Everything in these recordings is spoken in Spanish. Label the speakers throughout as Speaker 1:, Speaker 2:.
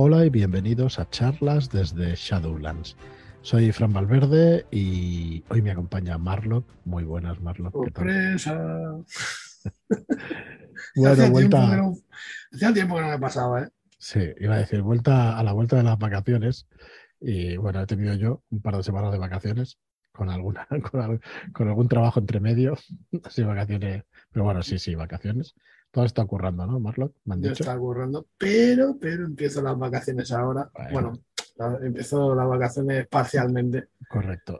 Speaker 1: Hola y bienvenidos a charlas desde Shadowlands. Soy Fran Valverde y hoy me acompaña Marlock. Muy buenas, Marlock.
Speaker 2: ¡Sorpresa!
Speaker 1: bueno, vuelta.
Speaker 2: Tiempo que no, hacía tiempo que no me pasaba, ¿eh?
Speaker 1: Sí, iba a decir, vuelta a la vuelta de las vacaciones. Y bueno, he tenido yo un par de semanas de vacaciones con alguna, con, con algún trabajo entre medio. Así vacaciones. Pero bueno, sí, sí, vacaciones. Todo está ocurriendo, ¿no, Marlock? Me han
Speaker 2: Yo
Speaker 1: dicho.
Speaker 2: estaba currando, pero, pero empiezo las vacaciones ahora.
Speaker 1: Bueno.
Speaker 2: Empiezo las vacaciones parcialmente.
Speaker 1: Correcto.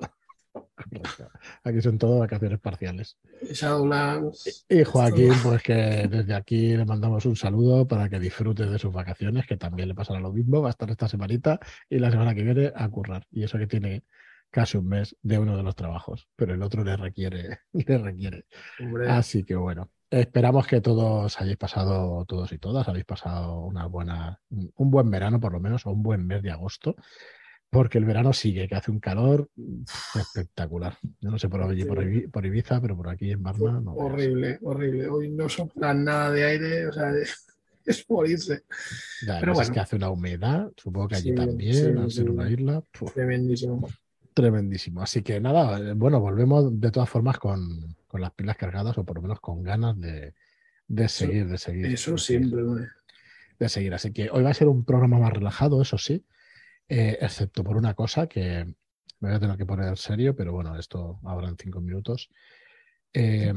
Speaker 1: Correcto. Aquí son todo vacaciones parciales.
Speaker 2: Shadowlands.
Speaker 1: Y Joaquín, pues que desde aquí le mandamos un saludo para que disfrute de sus vacaciones, que también le pasará lo mismo, va a estar esta semanita y la semana que viene a currar. Y eso que tiene casi un mes de uno de los trabajos, pero el otro le requiere, le requiere.
Speaker 2: Hombre,
Speaker 1: Así que bueno, esperamos que todos hayáis pasado, todos y todas, habéis pasado una buena, un buen verano por lo menos, o un buen mes de agosto, porque el verano sigue, que hace un calor espectacular. Yo no sé por allí, por, Ibi- por Ibiza, pero por aquí en Barna no. veas.
Speaker 2: horrible, horrible. Hoy no sopla nada de aire, o sea, es morirse.
Speaker 1: Ya,
Speaker 2: Pero
Speaker 1: es que hace una humedad, supongo que allí
Speaker 2: Sí,
Speaker 1: también,
Speaker 2: sí,
Speaker 1: al ser
Speaker 2: sí.
Speaker 1: una isla,
Speaker 2: Tremendísimo.
Speaker 1: Tremendísimo. Así que nada, eh, bueno, volvemos de todas formas con, con las pilas cargadas o por lo menos con ganas de, de seguir, de seguir.
Speaker 2: Eso
Speaker 1: de seguir,
Speaker 2: siempre,
Speaker 1: de seguir. Así que hoy va a ser un programa más relajado, eso sí, eh, excepto por una cosa que me voy a tener que poner serio, pero bueno, esto ahora en cinco minutos. Eh,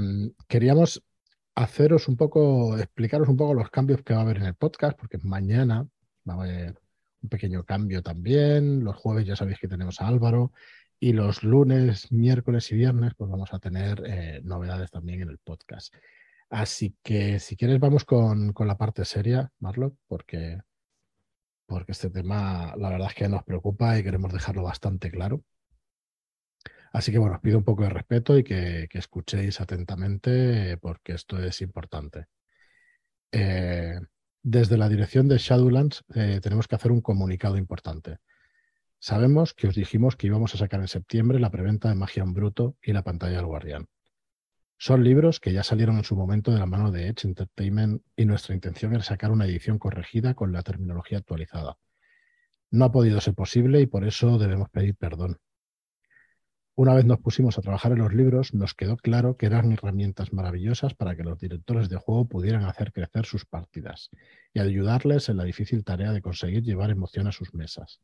Speaker 1: queríamos haceros un poco, explicaros un poco los cambios que va a haber en el podcast, porque mañana va a haber un pequeño cambio también. Los jueves ya sabéis que tenemos a Álvaro. Y los lunes, miércoles y viernes, pues vamos a tener eh, novedades también en el podcast. Así que si quieres, vamos con, con la parte seria, Marlock, porque, porque este tema la verdad es que nos preocupa y queremos dejarlo bastante claro. Así que bueno, os pido un poco de respeto y que, escuchéis atentamente eh, porque esto es importante. Eh, desde la dirección de Shadowlands eh, tenemos que hacer un comunicado importante. Sabemos que os dijimos que íbamos a sacar en septiembre la preventa de Magia en Bruto y la pantalla del Guardián. Son libros que ya salieron en su momento de la mano de Edge Entertainment y nuestra intención era sacar una edición corregida con la terminología actualizada. No ha podido ser posible y por eso debemos pedir perdón. Una vez nos pusimos a trabajar en los libros, nos quedó claro que eran herramientas maravillosas para que los directores de juego pudieran hacer crecer sus partidas y ayudarles en la difícil tarea de conseguir llevar emoción a sus mesas.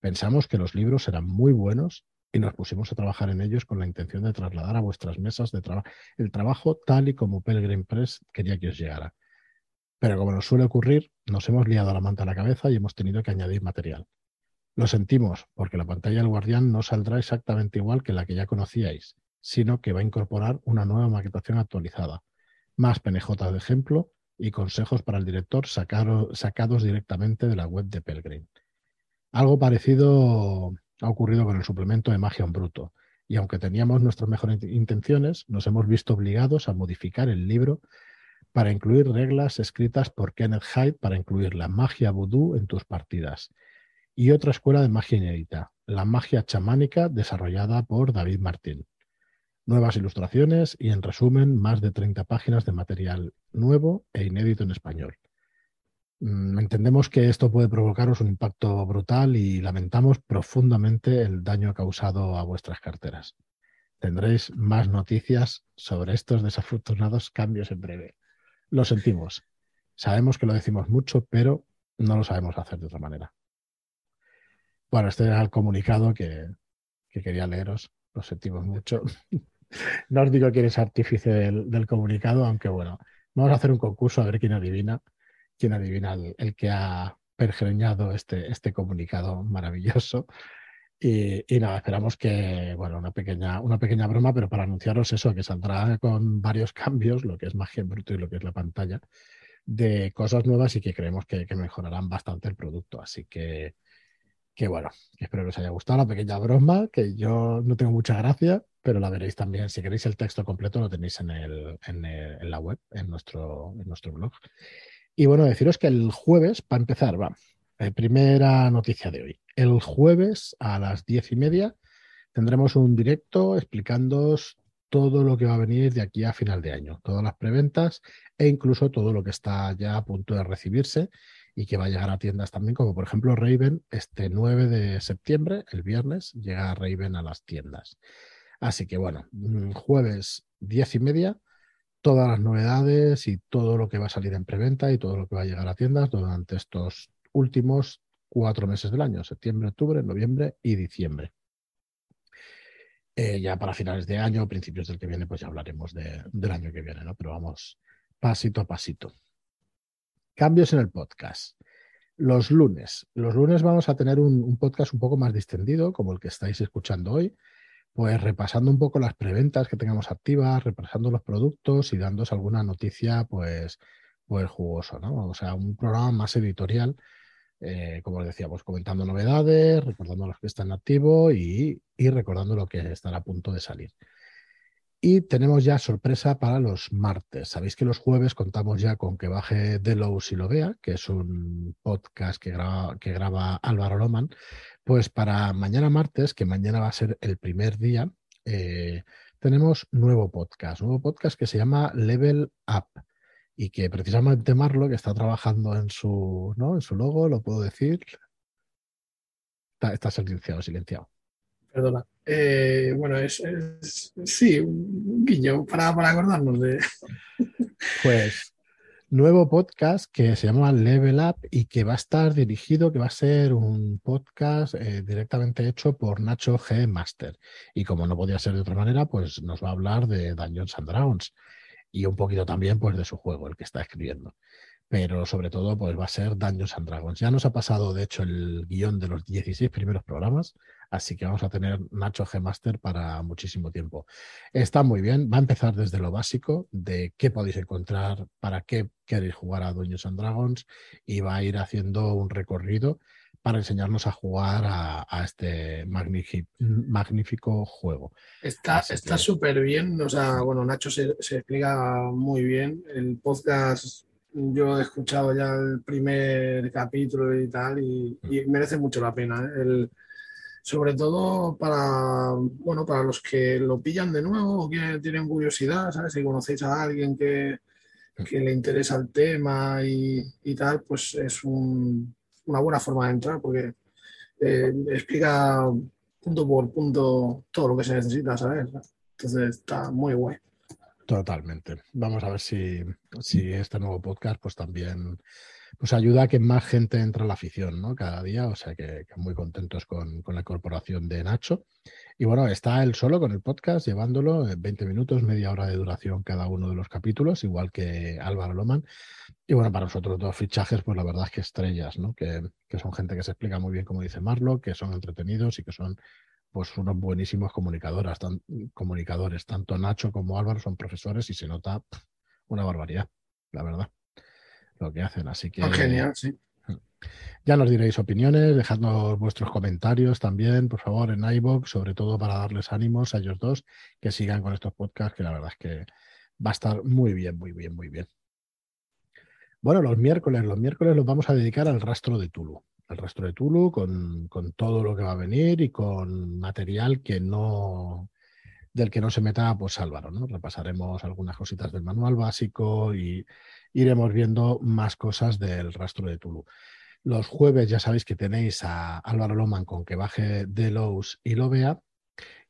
Speaker 1: Pensamos que los libros eran muy buenos y nos pusimos a trabajar en ellos con la intención de trasladar a vuestras mesas de trabajo el trabajo tal y como Pelgrim Press quería que os llegara. Pero como nos suele ocurrir, nos hemos liado la manta a la cabeza y hemos tenido que añadir material. Lo sentimos, porque la pantalla del Guardián no saldrá exactamente igual que la que ya conocíais, sino que va a incorporar una nueva maquetación actualizada, más PNJ de ejemplo y consejos para el director sacados directamente de la web de Pelgrim. Algo parecido ha ocurrido con el suplemento de Magia en Bruto, y aunque teníamos nuestras mejores intenciones, nos hemos visto obligados a modificar el libro para incluir reglas escritas por Kenneth Hyde para incluir la magia vudú en tus partidas y otra escuela de magia inédita, la magia chamánica desarrollada por David Martín. Nuevas ilustraciones y, en resumen, más de 30 páginas de material nuevo e inédito en español. Mm, Entendemos que esto puede provocaros un impacto brutal y lamentamos profundamente el daño causado a vuestras carteras. Tendréis más noticias sobre estos desafortunados cambios en breve. Lo sentimos. Sabemos que lo decimos mucho, pero no lo sabemos hacer de otra manera. Bueno, este era el comunicado que, que quería leeros. Lo sentimos mucho. No os digo quién es artífice del, comunicado, aunque bueno, vamos a hacer un concurso a ver quién adivina, quién adivina el, que ha pergeñado este, este comunicado maravilloso. Y, nada, esperamos que, bueno, una pequeña, una pequeña broma, pero para anunciaros eso, que saldrá con varios cambios, lo que es magia en bruto y lo que es la pantalla, de cosas nuevas y que creemos que mejorarán bastante el producto. Así que, que bueno, espero que os haya gustado la pequeña broma, que yo no tengo mucha gracia, pero la veréis también. Si queréis el texto completo, lo tenéis en, el, en, la web, en nuestro, en nuestro blog. Y bueno, deciros que el jueves, para empezar, va, eh, primera noticia de hoy. El jueves a las diez y media tendremos un directo explicándoos todo lo que va a venir de aquí a final de año, todas las preventas e incluso todo lo que está ya a punto de recibirse y que va a llegar a tiendas también, como por ejemplo Raven, este 9 de septiembre, el viernes, llega Raven a las tiendas. Así que bueno, mm, jueves 10 y media, todas las novedades y todo lo que va a salir en preventa y todo lo que va a llegar a tiendas durante estos últimos cuatro meses del año, septiembre, octubre, noviembre y diciembre. Eh, ya para finales de año, principios del que viene, pues ya hablaremos del año que viene, ¿no? Pero vamos pasito a pasito. Cambios en el podcast. Los lunes. Los lunes vamos a tener un, podcast un poco más distendido, como el que estáis escuchando hoy, pues repasando un poco las preventas que tengamos activas, repasando los productos y dándos alguna noticia, pues, pues jugoso, ¿no? O sea, un programa más editorial eh, como os decía, pues comentando novedades, recordando los que están activos y, y, recordando lo que estará a punto de salir. Y tenemos ya sorpresa para los martes. Sabéis que los jueves contamos ya con que baje Delos y lo vea, que es un podcast que graba, que graba Álvaro Loman. Pues para mañana martes, que mañana va a ser el primer día, eh, tenemos nuevo podcast, nuevo podcast que se llama Level Up y que precisamente Marlo, que está trabajando en su, ¿no? en su logo, lo puedo decir. Está, está silenciado, silenciado.
Speaker 2: Perdona. Eh, bueno, es, sí, un guiño para, para acordarnos de.
Speaker 1: Pues nuevo podcast que se llama Level Up y que va a estar dirigido, que va a ser un podcast eh, directamente hecho por Nacho G. Master. Y como no podía ser de otra manera, pues nos va a hablar de Dungeons and Dragons y un poquito también pues de su juego, el que está escribiendo. Pero sobre todo pues va a ser Dungeons and Dragons. Ya nos ha pasado de hecho el guion de los 16 primeros programas, así que vamos a tener Nacho G Master para muchísimo tiempo. Está muy bien, va a empezar desde lo básico de qué podéis encontrar, para qué queréis jugar a Dungeons and Dragons y va a ir haciendo un recorrido para enseñarnos a jugar a, a este magnífico juego.
Speaker 2: Está súper que... bien, o sea, bueno, Nacho se, se, explica muy bien. El podcast, yo he escuchado ya el primer capítulo y tal, y, y mm. merece mucho la pena. ¿eh? El, sobre todo para, bueno, para los que lo pillan de nuevo o que tienen curiosidad, ¿sabes? Si conocéis a alguien que, que le interesa el tema y, y tal, pues es un, una buena forma de entrar porque eh, explica punto por punto todo lo que se necesita, ¿sabes? Entonces está muy guay.
Speaker 1: Totalmente. Vamos a ver si, si este nuevo podcast pues también pues ayuda a que más gente entre a la afición, ¿no? Cada día, o sea que, muy contentos con, la incorporación de Nacho. Y bueno, está él solo con el podcast, llevándolo en 20 minutos, media hora de duración cada uno de los capítulos, igual que Álvaro Loman. Y bueno, para nosotros dos fichajes, pues la verdad es que estrellas, ¿no? Que, que son gente que se explica muy bien, como dice Marlo, que son entretenidos y que son pues unos buenísimos comunicadores, tan, comunicadores. Tanto Nacho como Álvaro son profesores y se nota una barbaridad, la verdad lo que hacen. Así que.
Speaker 2: Oh, genial, sí.
Speaker 1: Ya nos diréis opiniones, dejadnos vuestros comentarios también, por favor, en iBox, sobre todo para darles ánimos a ellos dos que sigan con estos podcasts, que la verdad es que va a estar muy bien, muy bien, muy bien. Bueno, los miércoles, los miércoles los vamos a dedicar al rastro de Tulu. El rastro de Tulu con, con todo lo que va a venir y con material que no, del que no se meta pues Álvaro, ¿no? Repasaremos algunas cositas del manual básico y iremos viendo más cosas del rastro de Tulu. Los jueves ya sabéis que tenéis a Álvaro Loman con que baje Delos y lo vea.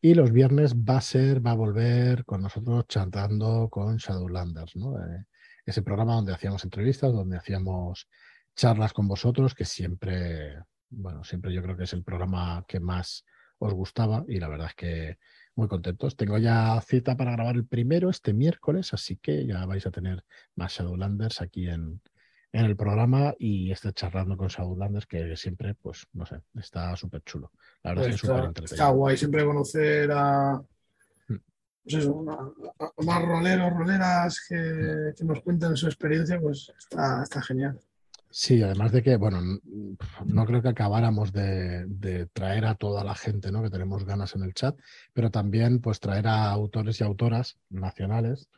Speaker 1: Y los viernes va a ser, va a volver con nosotros chantando con Shadowlanders. Eh, ese programa donde hacíamos entrevistas, donde hacíamos charlas con vosotros, que siempre, bueno, siempre yo creo que es el programa que más os gustaba y la verdad es que muy contentos. Tengo ya cita para grabar el primero este miércoles, así que ya vais a tener más Shadowlanders aquí en, en el programa y esté charlando con Shadowlanders, que siempre, pues, no sé, está súper chulo. La verdad pues es que es súper entretenido.
Speaker 2: Está guay siempre conocer a, pues eso, una, a más roleros, roleras que, que, nos cuenten su experiencia, pues está, está genial.
Speaker 1: Sí, además de que, bueno, no creo que acabáramos de, de, traer a toda la gente ¿no? que tenemos ganas en el chat, pero también pues traer a autores y autoras nacionales.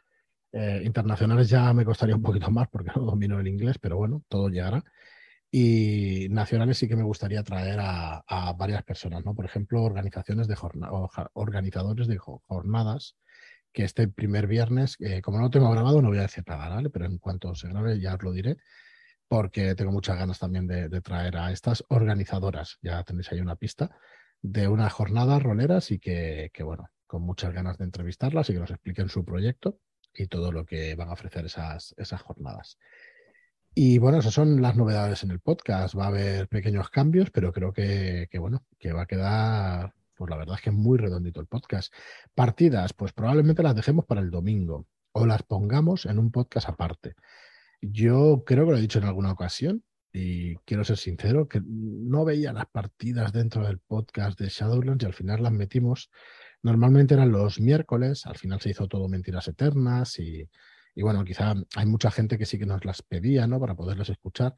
Speaker 1: Eh, internacionales ya me costaría un poquito más porque no domino el inglés, pero bueno, todo llegará. Y nacionales sí que me gustaría traer a, a varias personas, ¿no? Por ejemplo, organizaciones de organizadores de jornadas que este primer viernes, eh, como no lo tengo grabado, no voy a decir nada, ¿vale? Pero en cuanto se grabe ya os lo diré porque tengo muchas ganas también de, traer a estas organizadoras, ya tenéis ahí una pista, de unas jornadas roleras y que, bueno, con muchas ganas de entrevistarlas y que nos expliquen su proyecto y todo lo que van a ofrecer esas, jornadas. Y bueno, esas son las novedades en el podcast. Va a haber pequeños cambios, pero creo que, que, bueno, que va a quedar, pues la verdad es que muy redondito el podcast. Partidas, pues probablemente las dejemos para el domingo o las pongamos en un podcast aparte. Yo creo que lo he dicho en alguna ocasión y quiero ser sincero, que no veía las partidas dentro del podcast de Shadowlands y al final las metimos. Normalmente eran los miércoles, al final se hizo todo Mentiras Eternas y, bueno, quizá hay mucha gente que sí que nos las pedía, ¿no? Para poderlas escuchar.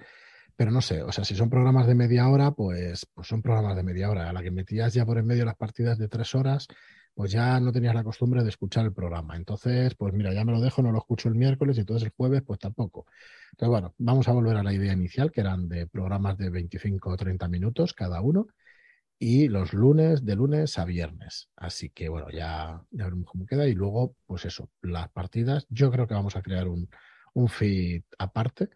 Speaker 1: Pero no sé, o sea, si son programas de media hora, pues, pues son programas de media hora. A la que metías ya por en medio las partidas de tres horas, pues ya no tenías la costumbre de escuchar el programa. Entonces, pues mira, ya me lo dejo, no lo escucho el miércoles y entonces el jueves, pues tampoco. Entonces, bueno, vamos a volver a la idea inicial, que eran de programas de 25 o 30 minutos cada uno, y los lunes, de lunes a viernes. Así que, bueno, ya, ya veremos cómo queda. Y luego, pues eso, las partidas, yo creo que vamos a crear un, un feed aparte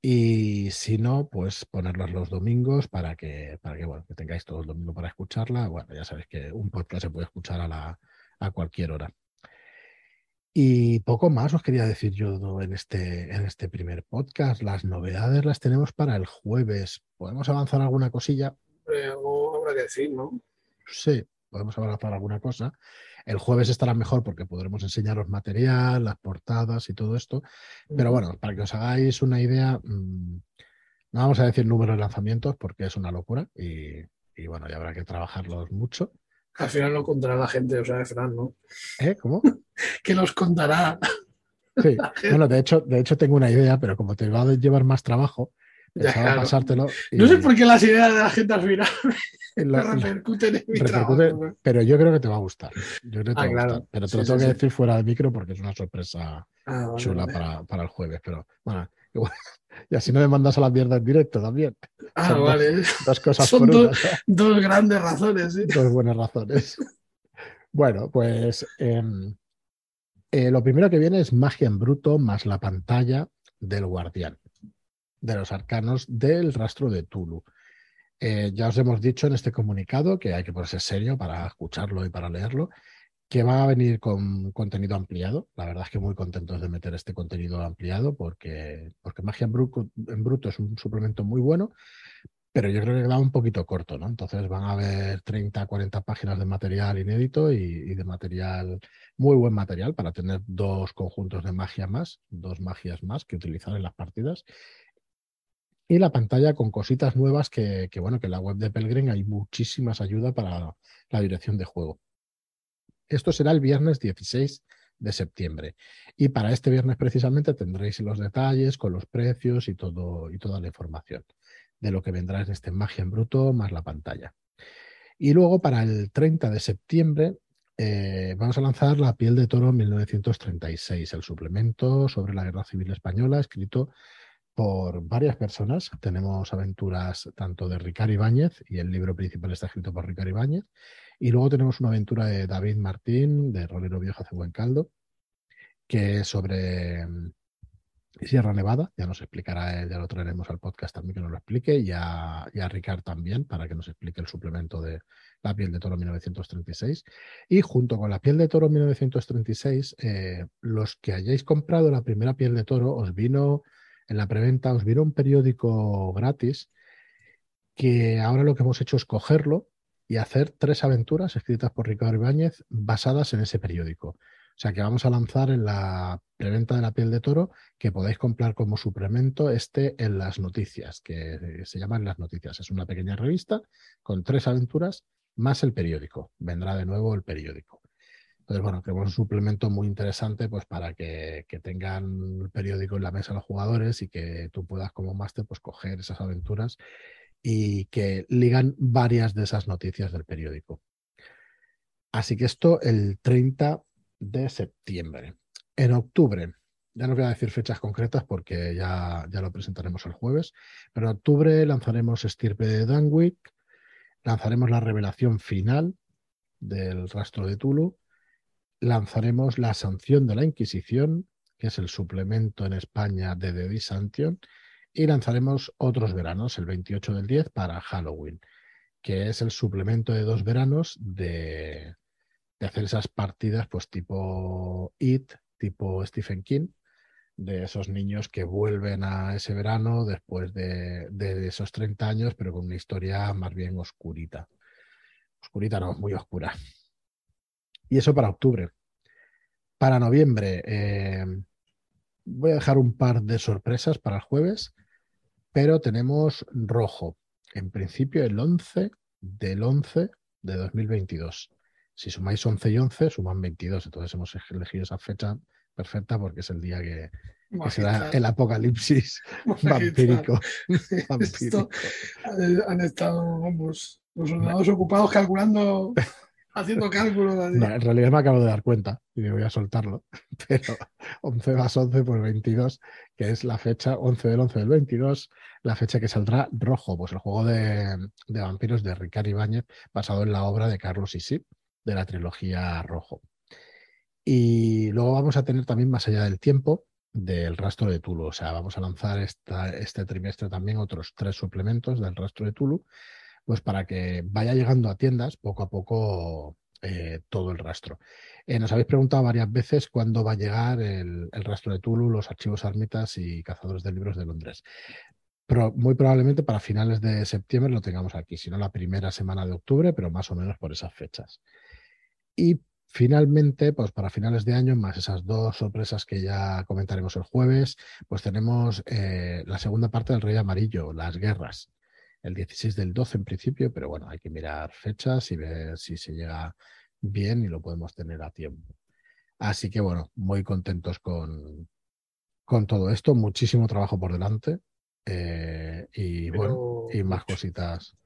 Speaker 1: y si no, pues ponerlos los domingos para que, para que, bueno, que tengáis todo el domingo para escucharla. Bueno, ya sabéis que un podcast se puede escuchar a, la, a cualquier hora. Y poco más os quería decir yo en este, en este primer podcast. Las novedades las tenemos para el jueves. ¿Podemos avanzar alguna cosilla?
Speaker 2: Eh, algo habrá que decir, ¿no?
Speaker 1: Sí, podemos avanzar alguna cosa. El jueves estará mejor porque podremos enseñaros material, las portadas y todo esto. Pero bueno, para que os hagáis una idea, mm, no vamos a decir número de lanzamientos porque es una locura y, bueno, ya habrá que trabajarlos mucho.
Speaker 2: Al final lo contará la gente, o sea, Fran, ¿no?
Speaker 1: ¿Eh? ¿Cómo?
Speaker 2: que los contará.
Speaker 1: Sí, bueno, de hecho, de hecho tengo una idea, pero como te va a llevar más trabajo, pasártelo.
Speaker 2: No sé por qué las ideas de la gente al final repercuten en mi trabajo.
Speaker 1: Pero yo creo que te va a gustar. Yo creo que te ah, va a gustar. Pero te lo tengo que decir fuera de micro porque es una sorpresa ah, chula Para, para, el jueves. Pero bueno, y así no me mandas a la mierda en directo también.
Speaker 2: Ah, vale.
Speaker 1: Dos, cosas
Speaker 2: Son dos, dos, grandes razones.
Speaker 1: Dos buenas razones. Bueno, pues em, eh, lo primero que viene es magia en bruto más la pantalla del guardián de los arcanos del rastro de Tulu. Eh, ya os hemos dicho en este comunicado que hay que ponerse serio para escucharlo y para leerlo, que va a venir con contenido ampliado. La verdad es que muy contentos de meter este contenido ampliado porque, porque Magia en bruto, es un suplemento muy bueno, pero yo creo que queda un poquito corto, ¿no? Entonces van a haber 30, 40 páginas de material inédito y, de material, muy buen material para tener dos conjuntos de magia más, dos magias más que utilizar en las partidas y la pantalla con cositas nuevas que, bueno, que en la web de Pelgrim hay muchísimas ayudas para la dirección de juego. Esto será el viernes 16 de septiembre. Y para este viernes precisamente tendréis los detalles con los precios y, todo, y toda la información de lo que vendrá en este Magia en Bruto más la pantalla. Y luego para el 30 de septiembre eh, vamos a lanzar La piel de toro 1936, el suplemento sobre la Guerra Civil Española, escrito por varias personas. Tenemos aventuras tanto de Ricardo Ibáñez, y el libro principal está escrito por Ricardo Ibáñez, y luego tenemos una aventura de David Martín, de Rolero Viejo hace buen caldo, que es sobre mm, Sierra Nevada, ya nos explicará ya lo traeremos al podcast también que nos lo explique, y a, y Ricard también, para que nos explique el suplemento de La piel de toro 1936. Y junto con La piel de toro 1936, eh, los que hayáis comprado la primera piel de toro, os vino en la preventa os viene un periódico gratis que ahora lo que hemos hecho es cogerlo y hacer tres aventuras escritas por Ricardo Ibáñez basadas en ese periódico. O sea que vamos a lanzar en la preventa de la piel de toro que podéis comprar como suplemento este en las noticias, que se llaman las noticias. Es una pequeña revista con tres aventuras más el periódico. Vendrá de nuevo el periódico. Entonces, bueno, creemos un suplemento muy interesante pues para que, tengan el periódico en la mesa los jugadores y que tú puedas como máster pues coger esas aventuras y que ligan varias de esas noticias del periódico. Así que esto el 30 de septiembre. En octubre, ya no voy a decir fechas concretas porque ya, ya lo presentaremos el jueves, pero en octubre lanzaremos Estirpe de Danwick, lanzaremos la revelación final del rastro de Tulu lanzaremos La sanción de la Inquisición, que es el suplemento en España de The Disantion, Y lanzaremos otros veranos, el 28 del 10 para Halloween, que es el suplemento de dos veranos de, hacer esas partidas, pues tipo It, tipo Stephen King, de esos niños que vuelven a ese verano después de, de, esos 30 años, pero con una historia más bien oscurita. Oscurita no, muy oscura. Y eso para octubre. Para noviembre, eh, voy a dejar un par de sorpresas para el jueves, pero tenemos rojo. En principio, el 11 del 11 de 2022. Si sumáis 11 y 11, suman 22. Entonces hemos elegido esa fecha perfecta porque es el día que, que será el apocalipsis vampírico.
Speaker 2: vampírico. han estado, vamos, los soldados ocupados calculando haciendo cálculos.
Speaker 1: en realidad me acabo de dar cuenta y voy a soltarlo. Pero 11 más 11, pues 22, que es la fecha 11 del 11 del 22, la fecha que saldrá Rojo, pues el juego de, de vampiros de Ricardo Ibáñez, basado en la obra de Carlos Isip, de la trilogía Rojo. Y luego vamos a tener también Más allá del tiempo, del rastro de Tulu. O sea, vamos a lanzar esta, este trimestre también otros tres suplementos del rastro de Tulu pues para que vaya llegando a tiendas poco a poco eh, todo el rastro. Eh, nos habéis preguntado varias veces cuándo va a llegar el, rastro de Tulu, los archivos armitas y cazadores de libros de Londres. Pero muy probablemente para finales de septiembre lo tengamos aquí, si no la primera semana de octubre, pero más o menos por esas fechas. Y finalmente, pues para finales de año, más esas dos sorpresas que ya comentaremos el jueves, pues tenemos eh, la segunda parte del Rey Amarillo, las guerras el 16 del 12 en principio, pero bueno, hay que mirar fechas y ver si se llega bien y lo podemos tener a tiempo. Así que bueno, muy contentos con, con todo esto, muchísimo trabajo por delante eh, y bueno, y más cositas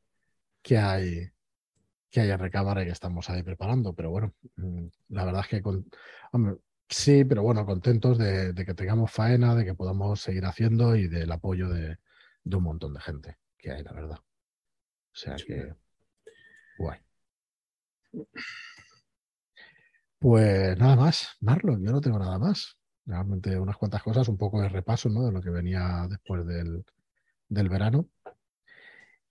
Speaker 1: que hay que hay a recámara y que estamos ahí preparando, pero bueno, mm, la verdad es que con, sí, pero bueno, contentos de, que tengamos faena, de que podamos seguir haciendo y del apoyo de un montón de gente que hay, la verdad. O sea que, guay. Pues nada más, Marlon, yo no tengo nada más. Realmente unas cuantas cosas, un poco de repaso ¿no? de lo que venía después del, del verano.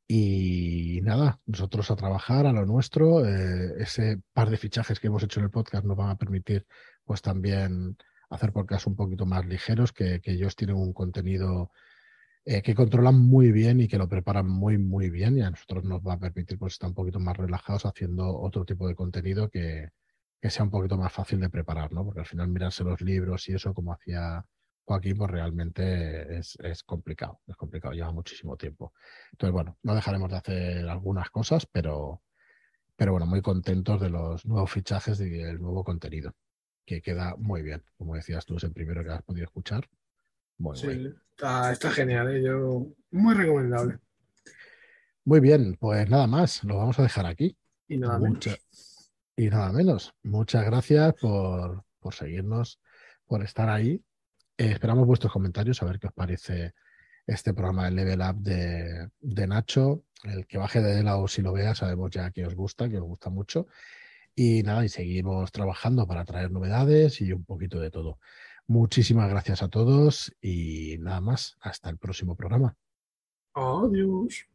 Speaker 1: Y nada, nosotros a trabajar a lo nuestro. Eh, ese par de fichajes que hemos hecho en el podcast nos van a permitir pues también hacer podcasts un poquito más ligeros, que, que ellos tienen un contenido eh, que controlan muy bien y que lo preparan muy, muy bien y a nosotros nos va a permitir pues, estar un poquito más relajados haciendo otro tipo de contenido que, que sea un poquito más fácil de preparar, ¿no? Porque al final mirarse los libros y eso, como hacía Joaquín, pues realmente es, es, complicado, es complicado, lleva muchísimo tiempo. Entonces, bueno, no dejaremos de hacer algunas cosas, pero, pero bueno, muy contentos de los nuevos fichajes y del nuevo contenido, que queda muy bien. Como decías tú, es el primero que has podido escuchar. Muy
Speaker 2: sí. Está, genial, ¿eh? Yo, muy recomendable.
Speaker 1: Muy bien, pues nada más, lo vamos a dejar aquí.
Speaker 2: Y nada menos.
Speaker 1: Y nada menos. Muchas gracias por, seguirnos, por estar ahí. Eh, esperamos vuestros comentarios, a ver qué os parece este programa de Level Up de, de Nacho. El que baje de lado si lo vea, sabemos ya que os gusta, que os gusta mucho. Y nada, y seguimos trabajando para traer novedades y un poquito de todo. Muchísimas gracias a todos y nada más. Hasta el próximo programa.
Speaker 2: Adiós.